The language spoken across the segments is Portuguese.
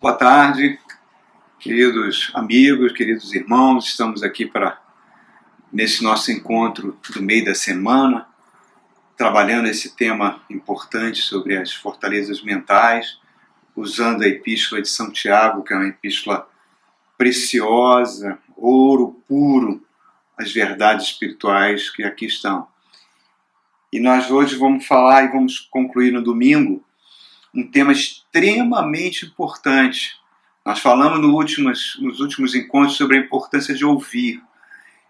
Boa tarde, queridos amigos, queridos irmãos. Estamos aqui para nesse nosso encontro do meio da semana, trabalhando esse tema importante sobre as fortalezas mentais, usando a epístola de São Tiago, que é uma epístola preciosa, ouro puro, as verdades espirituais que aqui estão. E nós hoje vamos falar e vamos concluir no domingo um tema extremamente importante. Nós falamos no últimos, nos últimos encontros sobre a importância de ouvir.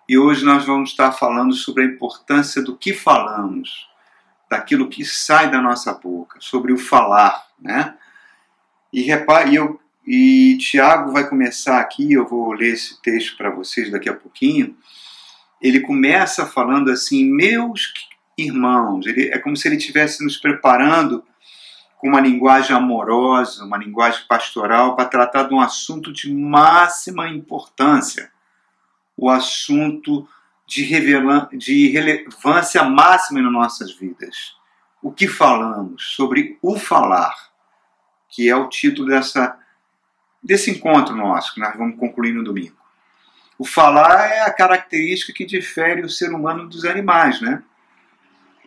E hoje nós vamos estar falando sobre a importância do que falamos, daquilo que sai da nossa boca, sobre o falar, né? E repare, eu e Tiago vai começar aqui, eu vou ler esse texto para vocês daqui a pouquinho. Ele começa falando assim: "Meus irmãos". Ele, é como se ele estivesse nos preparando com uma linguagem amorosa, uma linguagem pastoral, para tratar de um assunto de máxima importância, o assunto de, de relevância máxima nas nossas vidas. O que falamos? Sobre o falar, que é o título dessa, desse encontro nosso, que nós vamos concluir no domingo. O falar é a característica que difere o ser humano dos animais, né?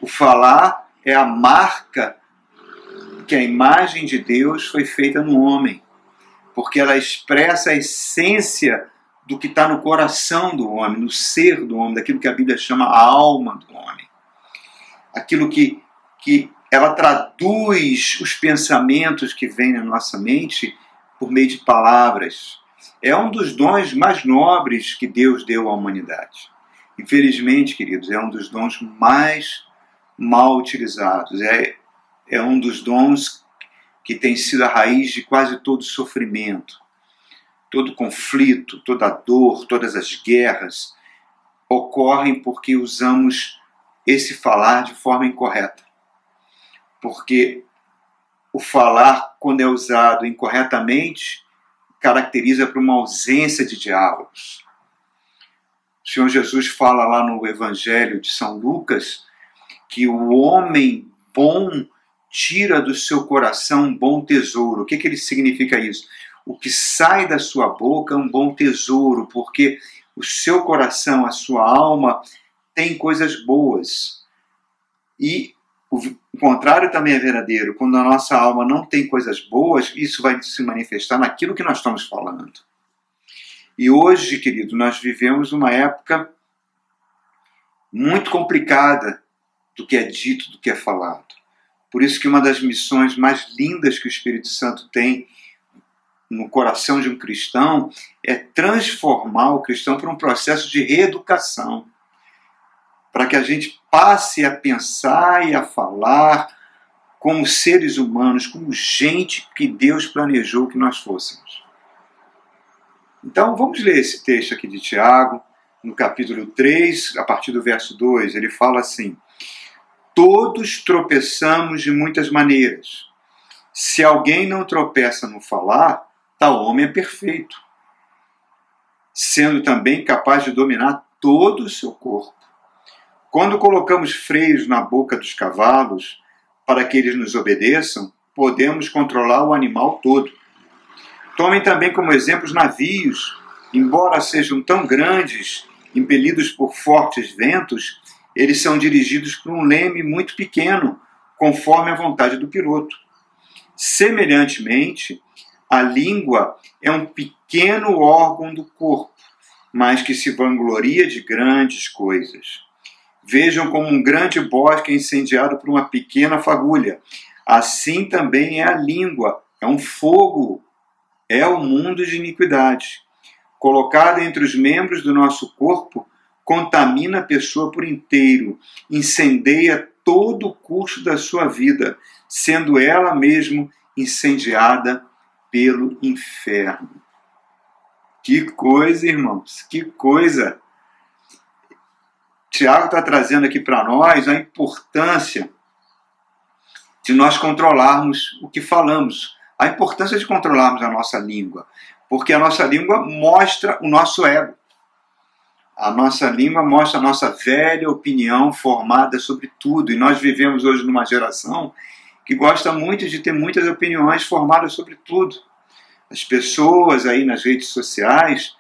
O falar é a marca que a imagem de Deus foi feita no homem, porque ela expressa a essência do que está no coração do homem, no ser do homem, daquilo que a Bíblia chama a alma do homem. Aquilo que, que ela traduz os pensamentos que vêm na nossa mente por meio de palavras. É um dos dons mais nobres que Deus deu à humanidade. Infelizmente, queridos, é um dos dons mais mal utilizados. É, é um dos dons que tem sido a raiz de quase todo sofrimento, todo conflito, toda dor, todas as guerras ocorrem porque usamos esse falar de forma incorreta. Porque o falar, quando é usado incorretamente, caracteriza por uma ausência de diálogos. O Senhor Jesus fala lá no Evangelho de São Lucas que o homem bom tira do seu coração um bom tesouro. O que, que ele significa isso? O que sai da sua boca é um bom tesouro, porque o seu coração, a sua alma, tem coisas boas. E o contrário também é verdadeiro. Quando a nossa alma não tem coisas boas, isso vai se manifestar naquilo que nós estamos falando. E hoje, querido, nós vivemos uma época muito complicada do que é dito, do que é falado. Por isso que uma das missões mais lindas que o Espírito Santo tem no coração de um cristão é transformar o cristão por um processo de reeducação, para que a gente passe a pensar e a falar como seres humanos, como gente que Deus planejou que nós fôssemos. Então vamos ler esse texto aqui de Tiago, no capítulo 3, a partir do verso 2, ele fala assim: Todos tropeçamos de muitas maneiras. Se alguém não tropeça no falar, tal homem é perfeito, sendo também capaz de dominar todo o seu corpo. Quando colocamos freios na boca dos cavalos para que eles nos obedeçam, podemos controlar o animal todo. Tomem também como exemplo os navios, embora sejam tão grandes, impelidos por fortes ventos, eles são dirigidos por um leme muito pequeno, conforme a vontade do piloto. Semelhantemente, a língua é um pequeno órgão do corpo, mas que se vangloria de grandes coisas. Vejam como um grande bosque é incendiado por uma pequena fagulha. Assim também é a língua, é um fogo, é o mundo de iniquidade. Colocada entre os membros do nosso corpo, contamina a pessoa por inteiro, incendeia todo o curso da sua vida, sendo ela mesmo incendiada pelo inferno. Que coisa, irmãos, que coisa! Tiago está trazendo aqui para nós a importância de nós controlarmos o que falamos, a importância de controlarmos a nossa língua, porque a nossa língua mostra o nosso ego. A nossa língua mostra a nossa velha opinião formada sobre tudo, e nós vivemos hoje numa geração que gosta muito de ter muitas opiniões formadas sobre tudo. As pessoas aí nas redes sociais,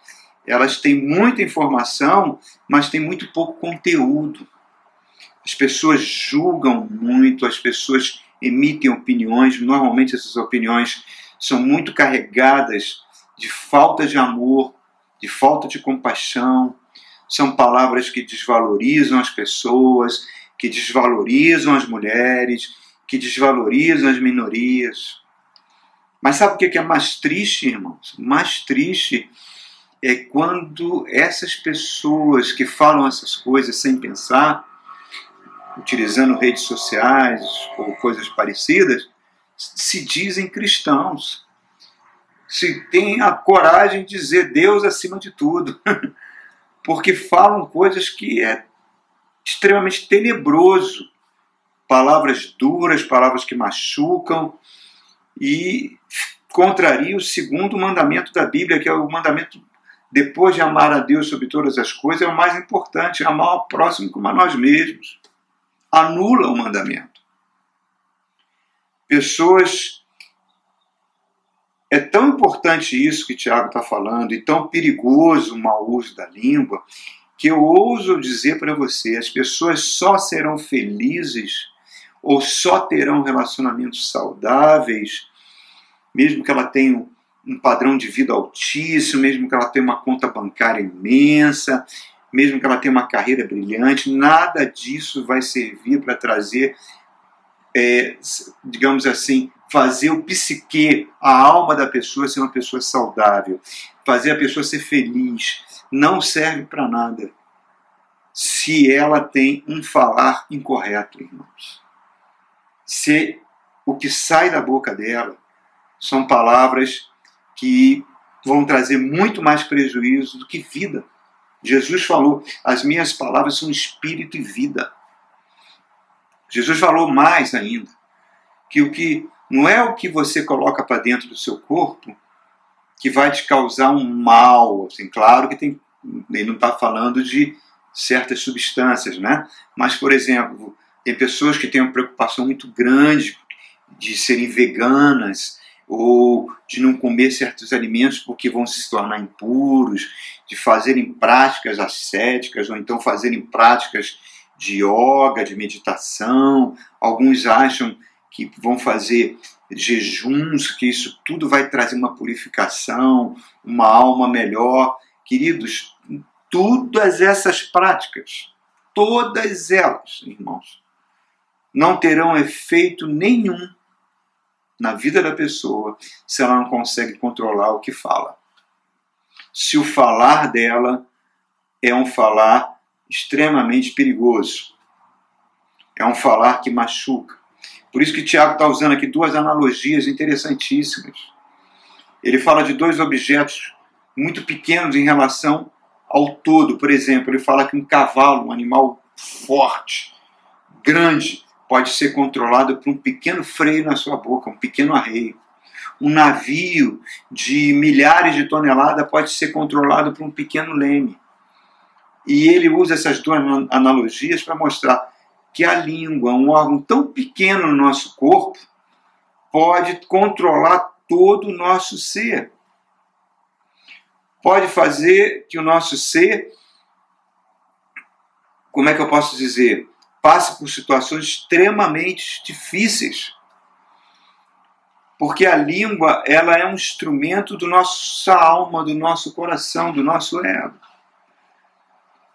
elas têm muita informação, mas têm muito pouco conteúdo. As pessoas julgam muito, as pessoas emitem opiniões, normalmente essas opiniões são muito carregadas de falta de amor, de falta de compaixão, são palavras que desvalorizam as pessoas, que desvalorizam as mulheres, que desvalorizam as minorias. Mas sabe o que é mais triste, irmãos? Mais triste é quando essas pessoas que falam essas coisas sem pensar, utilizando redes sociais ou coisas parecidas, se dizem cristãos. Se têm a coragem de dizer Deus acima de tudo. Porque falam coisas que é extremamente tenebroso. Palavras duras, palavras que machucam e contraria o segundo mandamento da Bíblia, que é o mandamento depois de amar a Deus sobre todas as coisas, é o mais importante, amar ao próximo como a nós mesmos. Anula o mandamento. Pessoas. É tão importante isso que Tiago está falando, e tão perigoso o mau uso da língua, que eu ouso dizer para você: as pessoas só serão felizes ou só terão relacionamentos saudáveis, mesmo que ela tenha um padrão de vida altíssimo, mesmo que ela tenha uma conta bancária imensa, mesmo que ela tenha uma carreira brilhante, nada disso vai servir para trazer, é, digamos assim, fazer o psique, a alma da pessoa ser uma pessoa saudável, fazer a pessoa ser feliz. Não serve para nada se ela tem um falar incorreto, irmãos. Se o que sai da boca dela são palavras que vão trazer muito mais prejuízo do que vida. Jesus falou: as minhas palavras são espírito e vida. Jesus falou mais ainda, que o que não é o que você coloca para dentro do seu corpo que vai te causar um mal. Assim, claro que tem, ele não está falando de certas substâncias, né? Mas, por exemplo, tem pessoas que têm uma preocupação muito grande de serem veganas, ou de não comer certos alimentos porque vão se tornar impuros, de fazerem práticas ascéticas ou então fazerem práticas de yoga, de meditação. Alguns acham que vão fazer jejuns, que isso tudo vai trazer uma purificação, uma alma melhor. Queridos, todas essas práticas, todas elas, irmãos, não terão efeito nenhum na vida da pessoa se ela não consegue controlar o que fala. Se o falar dela é um falar extremamente perigoso, é um falar que machuca. Por isso que Tiago está usando aqui duas analogias interessantíssimas. Ele fala de dois objetos muito pequenos em relação ao todo. Por exemplo, ele fala que um cavalo, um animal forte, grande, pode ser controlado por um pequeno freio na sua boca, um pequeno arreio. Um navio de milhares de toneladas pode ser controlado por um pequeno leme. E ele usa essas duas analogias para mostrar que a língua, um órgão tão pequeno no nosso corpo, pode controlar todo o nosso ser. Pode fazer que o nosso ser, como é que eu posso dizer? passe por situações extremamente difíceis. Porque a língua, ela é um instrumento do nossa alma, do nosso coração, do nosso ego.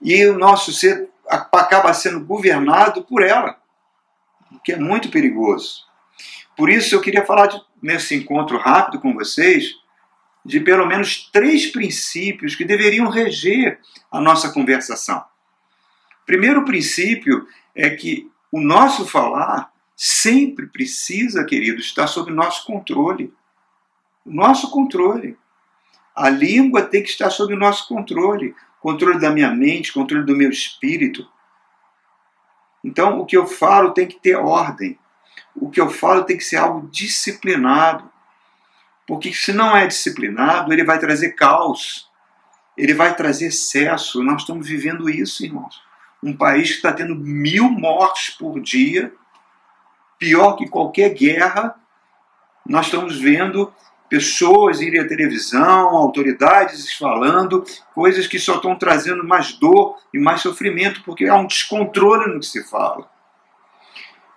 E o nosso ser acaba sendo governado por ela, o que é muito perigoso. Por isso eu queria falar de, nesse encontro rápido com vocês de pelo menos três princípios que deveriam reger a nossa conversação. Primeiro princípio é que o nosso falar sempre precisa, querido, estar sob nosso controle. Nosso controle. A língua tem que estar sob o nosso controle. Controle da minha mente, controle do meu espírito. Então, o que eu falo tem que ter ordem. O que eu falo tem que ser algo disciplinado. Porque se não é disciplinado, ele vai trazer caos. Ele vai trazer excesso. Nós estamos vivendo isso, irmãos um país que está tendo mil mortes por dia, pior que qualquer guerra. Nós estamos vendo pessoas irem à televisão, autoridades falando coisas que só estão trazendo mais dor e mais sofrimento, porque há um descontrole no que se fala.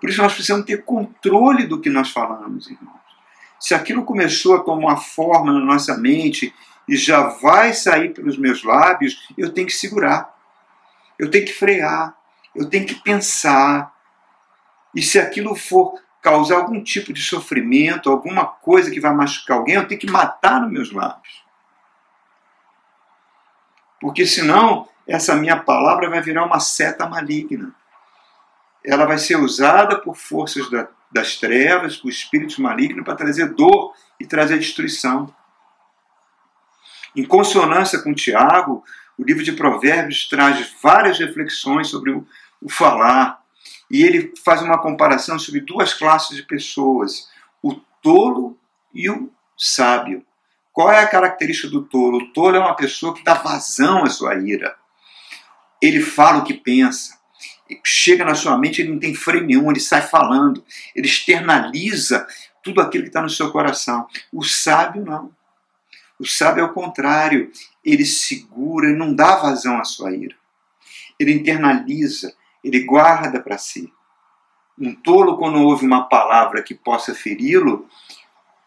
Por isso nós precisamos ter controle do que nós falamos, irmãos. Se aquilo começou a tomar forma na nossa mente e já vai sair pelos meus lábios, eu tenho que segurar. Eu tenho que frear. Eu tenho que pensar. E se aquilo for causar algum tipo de sofrimento, alguma coisa que vai machucar alguém, eu tenho que matar nos meus lábios. Porque senão, essa minha palavra vai virar uma seta maligna. Ela vai ser usada por forças da, das trevas, por espíritos malignos, para trazer dor e trazer destruição. Em consonância com Tiago, o livro de Provérbios traz várias reflexões sobre o, o falar, e ele faz uma comparação sobre duas classes de pessoas, o tolo e o sábio. Qual é a característica do tolo? O tolo é uma pessoa que dá vazão à sua ira. Ele fala o que pensa. Chega na sua mente, ele não tem freio nenhum, ele sai falando, ele externaliza tudo aquilo que está no seu coração. O sábio não. O sábio é o contrário, ele segura, ele não dá vazão à sua ira. Ele internaliza, ele guarda para si. Um tolo, quando ouve uma palavra que possa feri-lo,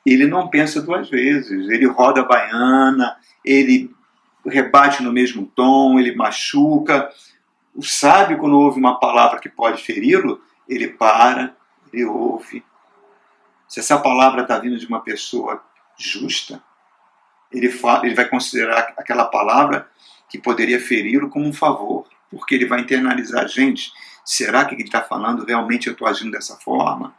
ele não pensa duas vezes. Ele roda a baiana, ele rebate no mesmo tom, ele machuca. O sábio, quando ouve uma palavra que pode feri-lo, ele para, ele ouve. Se essa palavra está vindo de uma pessoa justa, ele, fala, ele vai considerar aquela palavra que poderia feri-lo como um favor porque ele vai internalizar, gente, será que ele está falando realmente eu estou agindo dessa forma?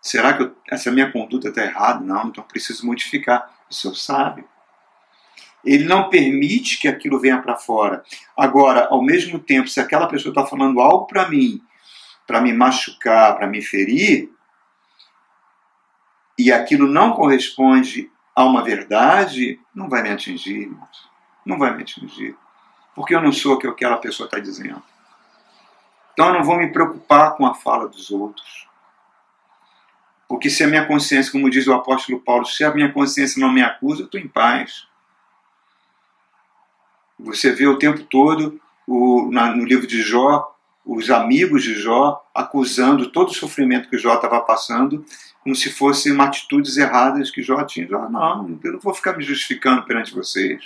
Será que eu, essa minha conduta está errada? Não, então preciso modificar. O senhor sabe. Ele não permite que aquilo venha para fora. Agora, ao mesmo tempo, se aquela pessoa está falando algo para mim, para me machucar, para me ferir, e aquilo não corresponde a uma verdade, não vai me atingir, irmãos. Não vai me atingir porque eu não sou o que aquela pessoa está dizendo. Então eu não vou me preocupar com a fala dos outros. Porque se a minha consciência, como diz o apóstolo Paulo, se a minha consciência não me acusa, eu estou em paz. Você vê o tempo todo o, na, no livro de Jó, os amigos de Jó acusando todo o sofrimento que Jó estava passando, como se fossem atitudes erradas que Jó tinha. Jó, não, eu não vou ficar me justificando perante vocês.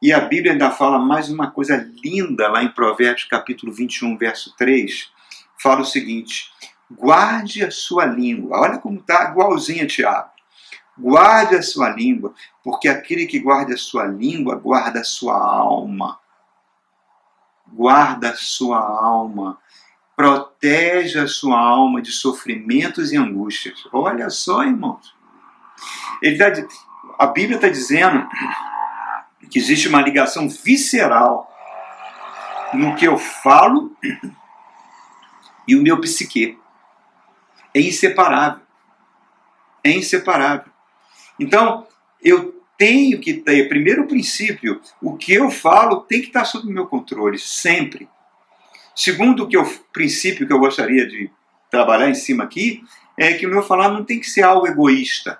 E a Bíblia ainda fala mais uma coisa linda lá em Provérbios capítulo 21, verso 3. Fala o seguinte: guarde a sua língua. Olha como está igualzinho a Tiago. Guarde a sua língua, porque aquele que guarda a sua língua guarda a sua alma. Guarda a sua alma. Proteja a sua alma de sofrimentos e angústias. Olha só, irmãos. Ele tá, a Bíblia está dizendo que existe uma ligação visceral no que eu falo e o meu psique. É inseparável. É inseparável. Então, eu tenho que ter, primeiro princípio, o que eu falo tem que estar sob meu controle, sempre. Segundo que eu, princípio que eu gostaria de trabalhar em cima aqui, é que o meu falar não tem que ser algo egoísta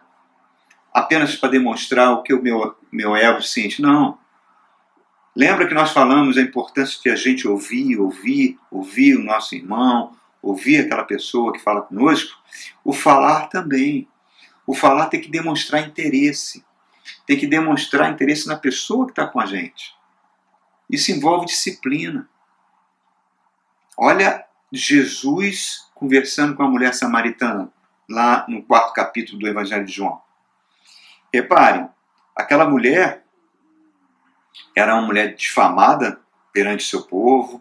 apenas para demonstrar o que o meu, meu ego sente. Não. Lembra que nós falamos a importância de a gente ouvir, ouvir, ouvir o nosso irmão, ouvir aquela pessoa que fala conosco? O falar também. O falar tem que demonstrar interesse. Tem que demonstrar interesse na pessoa que está com a gente. Isso envolve disciplina. Olha Jesus conversando com a mulher samaritana, lá no quarto capítulo do Evangelho de João. Reparem, aquela mulher era uma mulher difamada perante seu povo,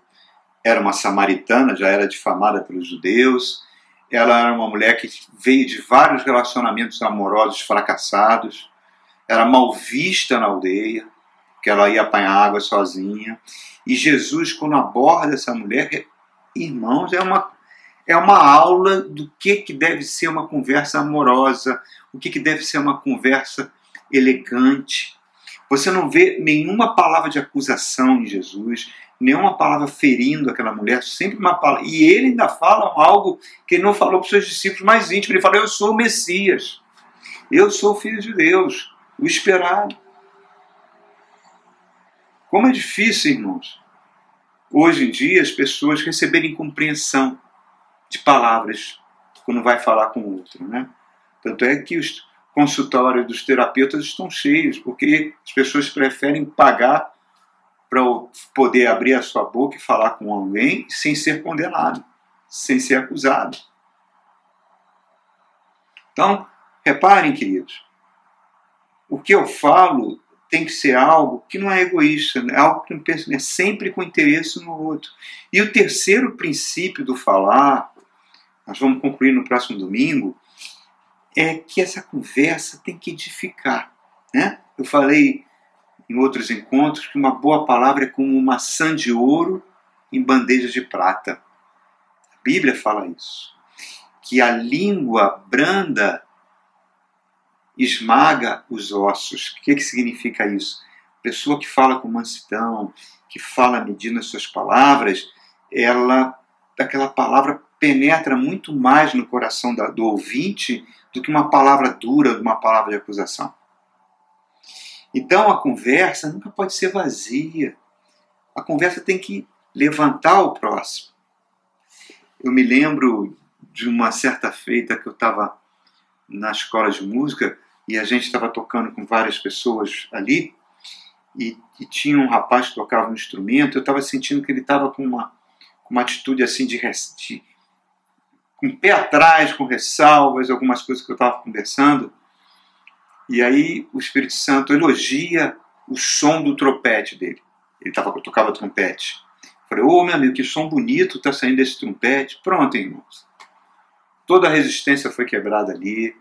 era uma samaritana, já era difamada pelos judeus, ela era uma mulher que veio de vários relacionamentos amorosos fracassados, era mal vista na aldeia, que ela ia apanhar água sozinha. E Jesus, quando aborda essa mulher, irmãos, é uma, é uma aula do que, que deve ser uma conversa amorosa, o que, que deve ser uma conversa elegante. Você não vê nenhuma palavra de acusação em Jesus, nenhuma palavra ferindo aquela mulher, sempre uma palavra. E ele ainda fala algo que ele não falou para os seus discípulos mais íntimos. Ele fala: Eu sou o Messias. Eu sou filho de Deus, o esperado. Como é difícil, irmãos, hoje em dia as pessoas receberem compreensão de palavras quando vai falar com o outro, né? Tanto é que os consultórios dos terapeutas estão cheios, porque as pessoas preferem pagar para poder abrir a sua boca e falar com alguém sem ser condenado, sem ser acusado. Então, reparem, queridos, o que eu falo tem que ser algo que não é egoísta, é algo que não é sempre com interesse no outro. E o terceiro princípio do falar, nós vamos concluir no próximo domingo, é que essa conversa tem que edificar. Né? Eu falei em outros encontros que uma boa palavra é como uma maçã de ouro em bandeja de prata. A Bíblia fala isso. Que a língua branda esmaga os ossos. O que, que significa isso? Pessoa que fala com mansidão, que fala medindo as suas palavras, ela, aquela palavra penetra muito mais no coração da, do ouvinte do que uma palavra dura, uma palavra de acusação. Então a conversa nunca pode ser vazia. A conversa tem que levantar o próximo. Eu me lembro de uma certa feita que eu estava na escola de música e a gente estava tocando com várias pessoas ali e, e, tinha um rapaz que tocava um instrumento. Eu estava sentindo que ele estava com uma, uma atitude assim de, de com o pé atrás, com ressalvas, algumas coisas que eu estava conversando. E aí o Espírito Santo elogia o som do trompete dele. Ele tava, tocava trompete. falei, ô oh, meu amigo, que som bonito está saindo desse trompete. Pronto, irmãos. Toda a resistência foi quebrada ali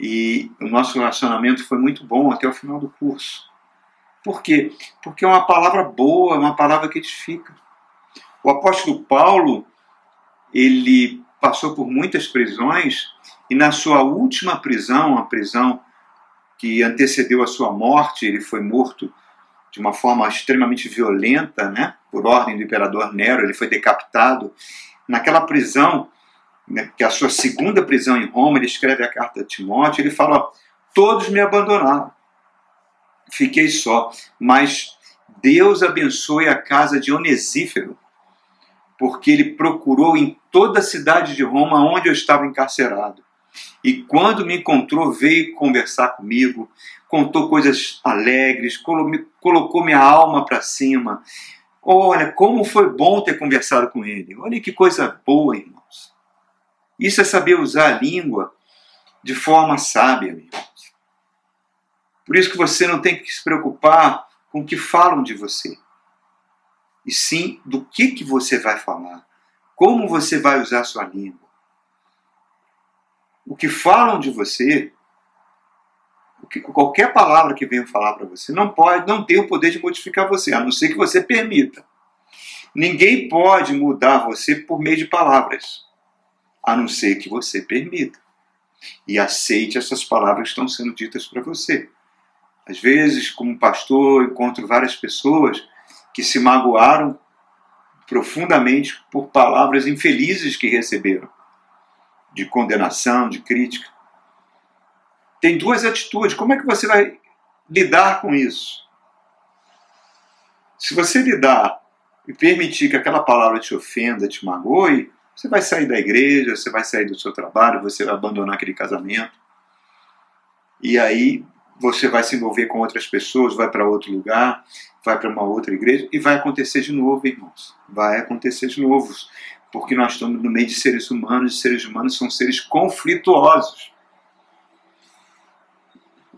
e o nosso relacionamento foi muito bom até o final do curso. Por quê? Porque é uma palavra boa, é uma palavra que edifica. O apóstolo Paulo, ele passou por muitas prisões e na sua última prisão, a prisão que antecedeu a sua morte, ele foi morto de uma forma extremamente violenta, né, por ordem do imperador Nero, ele foi decapitado. Naquela prisão, né, que é a sua segunda prisão em Roma, ele escreve a carta a Timóteo, ele fala: Todos me abandonaram, fiquei só, mas Deus abençoe a casa de Onesífero, porque ele procurou em toda a cidade de Roma onde eu estava encarcerado. E quando me encontrou, veio conversar comigo, contou coisas alegres, colocou minha alma para cima. Olha, como foi bom ter conversado com ele. Olha que coisa boa, irmãos. Isso é saber usar a língua de forma sábia, irmãos. Por isso que você não tem que se preocupar com o que falam de você e sim do que, que você vai falar, como você vai usar sua língua. O que falam de você, que, qualquer palavra que venham falar para você, não pode, não tem o poder de modificar você, a não ser que você permita. Ninguém pode mudar você por meio de palavras, a não ser que você permita. E aceite essas palavras que estão sendo ditas para você. Às vezes, como pastor, encontro várias pessoas que se magoaram profundamente por palavras infelizes que receberam, de condenação, de crítica. Tem duas atitudes. Como é que você vai lidar com isso? Se você lidar e permitir que aquela palavra te ofenda, te magoe, você vai sair da igreja, você vai sair do seu trabalho, você vai abandonar aquele casamento. E aí você vai se envolver com outras pessoas, vai para outro lugar, vai para uma outra igreja e vai acontecer de novo, irmãos. Vai acontecer de novo, porque nós estamos no meio de seres humanos e seres humanos são seres conflituosos.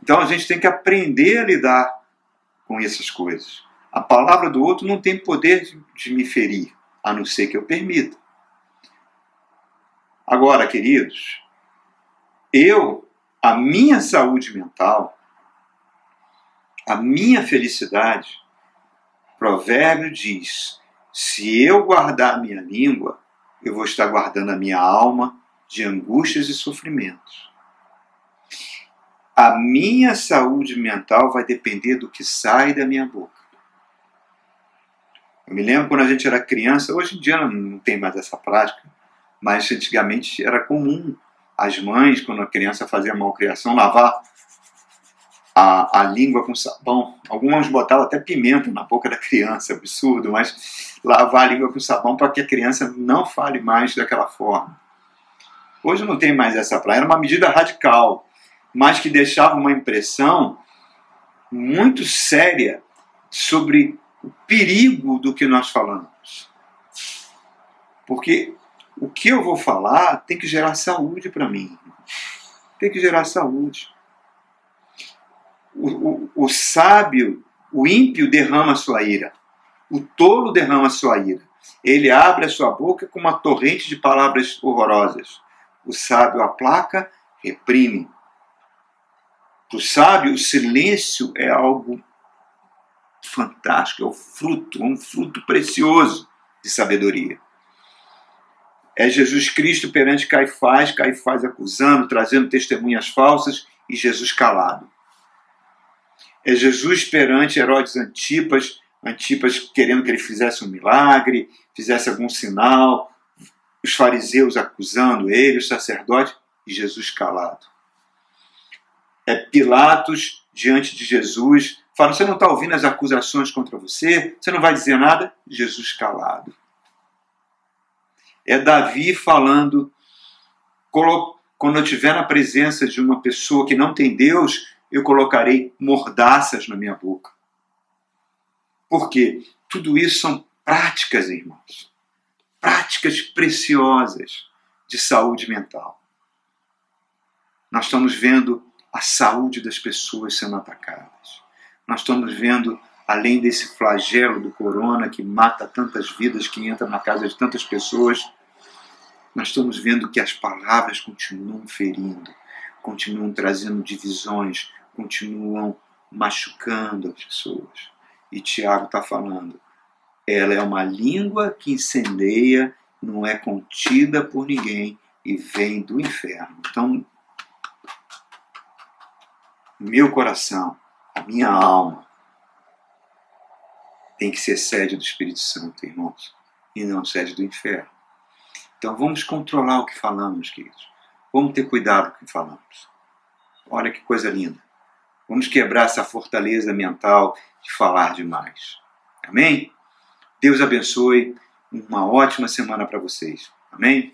Então a gente tem que aprender a lidar com essas coisas. A palavra do outro não tem poder de me ferir, a não ser que eu permita. Agora, queridos, eu, a minha saúde mental, a minha felicidade, provérbio diz: se eu guardar a minha língua, eu vou estar guardando a minha alma de angústias e sofrimentos. A minha saúde mental vai depender do que sai da minha boca. Eu me lembro quando a gente era criança, hoje em dia não tem mais essa prática, mas antigamente era comum as mães, quando a criança fazia malcriação, lavar a, a língua com sabão. Alguns botavam até pimenta na boca da criança, absurdo, mas lavar a língua com sabão para que a criança não fale mais daquela forma. Hoje não tem mais essa praia, era uma medida radical, mas que deixava uma impressão muito séria sobre o perigo do que nós falamos. Porque o que eu vou falar tem que gerar saúde para mim. Tem que gerar saúde. O, o, sábio, o ímpio derrama sua ira. O tolo derrama sua ira. Ele abre a sua boca com uma torrente de palavras horrorosas. O sábio aplaca, reprime. Para o sábio, o silêncio é algo fantástico, é o fruto, um fruto precioso de sabedoria. É Jesus Cristo perante Caifás, Caifás acusando, trazendo testemunhas falsas e Jesus calado. É Jesus perante Herodes Antipas, Antipas querendo que ele fizesse um milagre, fizesse algum sinal, os fariseus acusando ele, os sacerdotes, e Jesus calado. É Pilatos diante de Jesus, falando: Você não está ouvindo as acusações contra você? Você não vai dizer nada? Jesus calado. É Davi falando: Quando eu estiver na presença de uma pessoa que não tem Deus, eu colocarei mordaças na minha boca. Por quê? Tudo isso são práticas, irmãos práticas preciosas de saúde mental. Nós estamos vendo a saúde das pessoas sendo atacadas. Nós estamos vendo, além desse flagelo do corona que mata tantas vidas, que entra na casa de tantas pessoas, nós estamos vendo que as palavras continuam ferindo, continuam trazendo divisões, continuam machucando as pessoas. E Tiago está falando: ela é uma língua que incendeia, não é contida por ninguém e vem do inferno. Então, meu coração, a minha alma, tem que ser sede do Espírito Santo, irmãos, e não sede do inferno. Então vamos controlar o que falamos, queridos. Vamos ter cuidado com o que falamos. Olha que coisa linda. Vamos quebrar essa fortaleza mental de falar demais. Amém? Deus abençoe. Uma ótima semana para vocês. Amém?